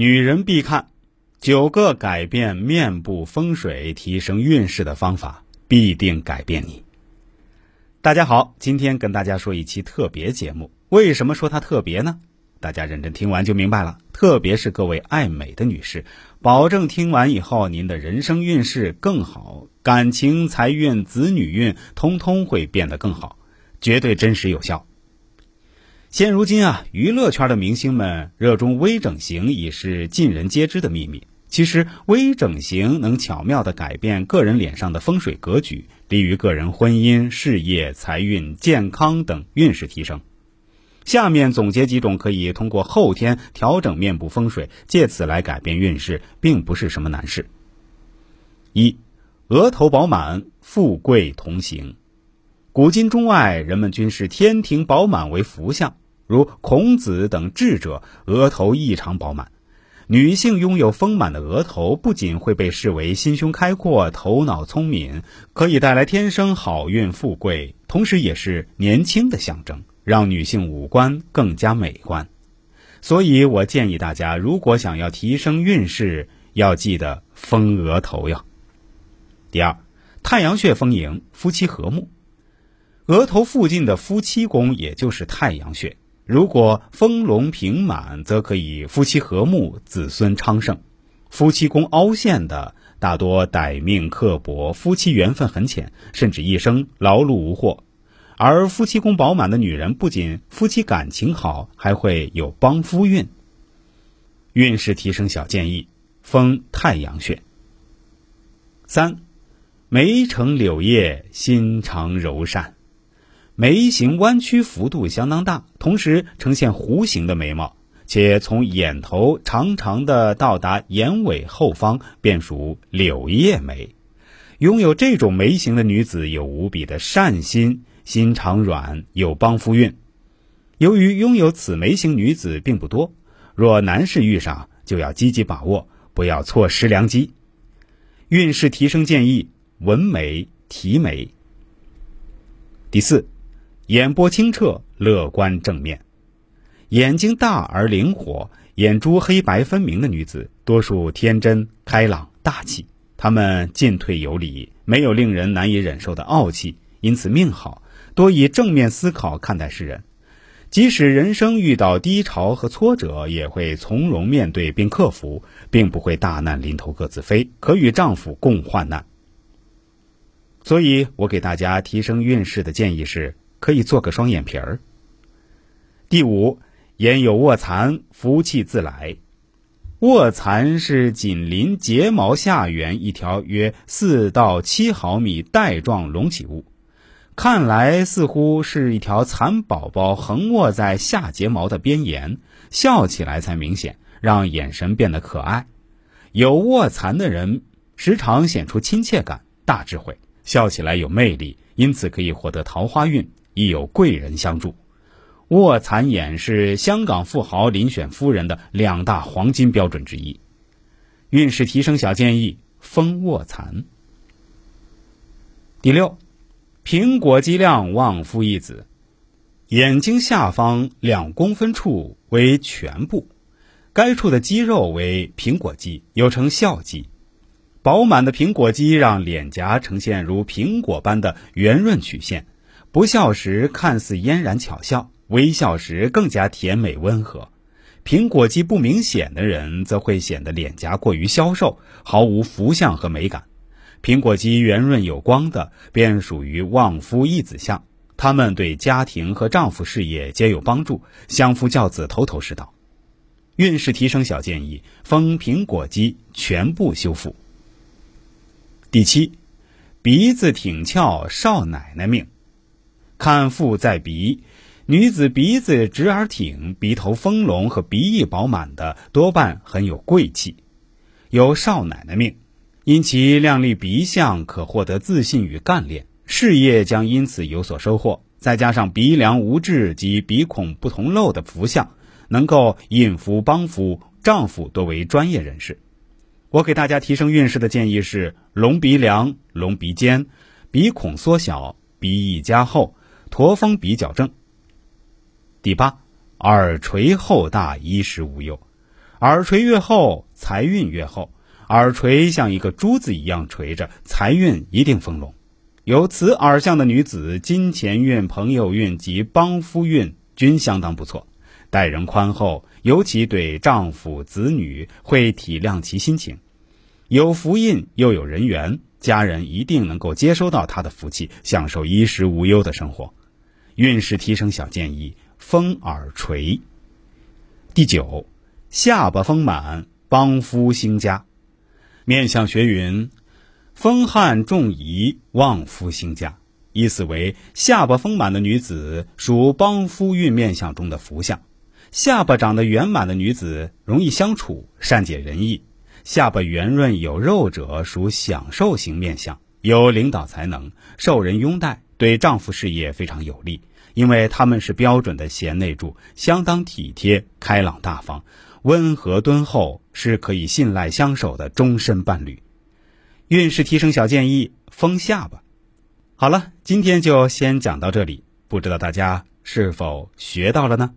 女人必看九个改变面部风水、提升运势的方法，必定改变你。大家好，今天跟大家说一期特别节目。为什么说它特别呢？大家认真听完就明白了。特别是各位爱美的女士，保证听完以后您的人生运势更好，感情、财运、子女运通通会变得更好，绝对真实有效。现如今啊，娱乐圈的明星们热衷微整形已是尽人皆知的秘密。其实，微整形能巧妙地改变个人脸上的风水格局，利于个人婚姻、事业、财运、健康等运势提升。下面总结几种可以通过后天调整面部风水，借此来改变运势，并不是什么难事。一，额头饱满，富贵同行。古今中外，人们均视天庭饱满为福相。如孔子等智者，额头异常饱满。女性拥有丰满的额头，不仅会被视为心胸开阔、头脑聪明，可以带来天生好运富贵，同时也是年轻的象征，让女性五官更加美观。所以我建议大家，如果想要提升运势，要记得丰额头哟。第二，太阳穴丰盈，夫妻和睦。额头附近的夫妻宫，也就是太阳穴。如果丰隆平满，则可以夫妻和睦、子孙昌盛；夫妻宫凹陷的，大多歹命刻薄，夫妻缘分很浅，甚至一生劳碌无获。而夫妻宫饱满的女人，不仅夫妻感情好，还会有帮夫运。运势提升小建议：丰太阳穴。三，眉成柳叶，心肠柔善。眉形弯曲幅度相当大，同时呈现弧形的眉毛，且从眼头长长的到达眼尾后方，便属柳叶眉。拥有这种眉形的女子有无比的善心，心肠软，有帮夫运。由于拥有此眉形女子并不多，若男士遇上，就要积极把握，不要错失良机。运势提升建议：纹眉、提眉。第四。眼波清澈，乐观正面，眼睛大而灵活，眼珠黑白分明的女子，多数天真开朗大气。她们进退有礼，没有令人难以忍受的傲气，因此命好，多以正面思考看待世人。即使人生遇到低潮和挫折，也会从容面对并克服，并不会大难临头各自飞，可与丈夫共患难。所以我给大家提升运势的建议是。可以做个双眼皮儿。第五，眼有卧蚕，福气自来。卧蚕是紧邻睫毛下缘一条约四到七毫米带状隆起物，看来似乎是一条蚕宝宝横卧在下睫毛的边沿，笑起来才明显，让眼神变得可爱。有卧蚕的人时常显出亲切感、大智慧，笑起来有魅力，因此可以获得桃花运。亦有贵人相助，卧蚕眼是香港富豪遴选夫人的两大黄金标准之一。运势提升小建议：丰卧蚕。第六，苹果肌亮，旺夫一子。眼睛下方两公分处为颧部，该处的肌肉为苹果肌，又称笑肌。饱满的苹果肌让脸颊呈现如苹果般的圆润曲线。不笑时看似嫣然巧笑，微笑时更加甜美温和。苹果肌不明显的人，则会显得脸颊过于消瘦，毫无福相和美感。苹果肌圆润有光的，便属于旺夫益子相，他们对家庭和丈夫事业皆有帮助，相夫教子头头是道。运势提升小建议：丰苹果肌，全部修复。第七，鼻子挺翘，少奶奶命。看腹在鼻，女子鼻子直而挺，鼻头丰隆和鼻翼饱满的，多半很有贵气，有少奶奶命。因其靓丽鼻相，可获得自信与干练，事业将因此有所收获。再加上鼻梁无痣及鼻孔不同漏的福相，能够引福帮夫，丈夫多为专业人士。我给大家提升运势的建议是：隆鼻梁、隆鼻尖，鼻孔缩小，鼻翼加厚。驼峰比较正。第八，耳垂厚大，衣食无忧。耳垂越厚，财运越厚。耳垂像一个珠子一样垂着，财运一定丰隆。有此耳相的女子，金钱运、朋友运及帮夫运均相当不错。待人宽厚，尤其对丈夫、子女会体谅其心情。有福印又有人缘，家人一定能够接收到她的福气，享受衣食无忧的生活。运势提升小建议：丰耳垂。第九，下巴丰满，帮夫兴家。面相学云：风汉重仪，旺夫兴家。意思为下巴丰满的女子属帮夫运面相中的福相。下巴长得圆满的女子容易相处，善解人意；下巴圆润有肉者属享受型面相，有领导才能，受人拥戴，对丈夫事业非常有利。因为他们是标准的贤内助，相当体贴、开朗大方、温和敦厚，是可以信赖相守的终身伴侣。运势提升小建议：封下巴。好了，今天就先讲到这里，不知道大家是否学到了呢？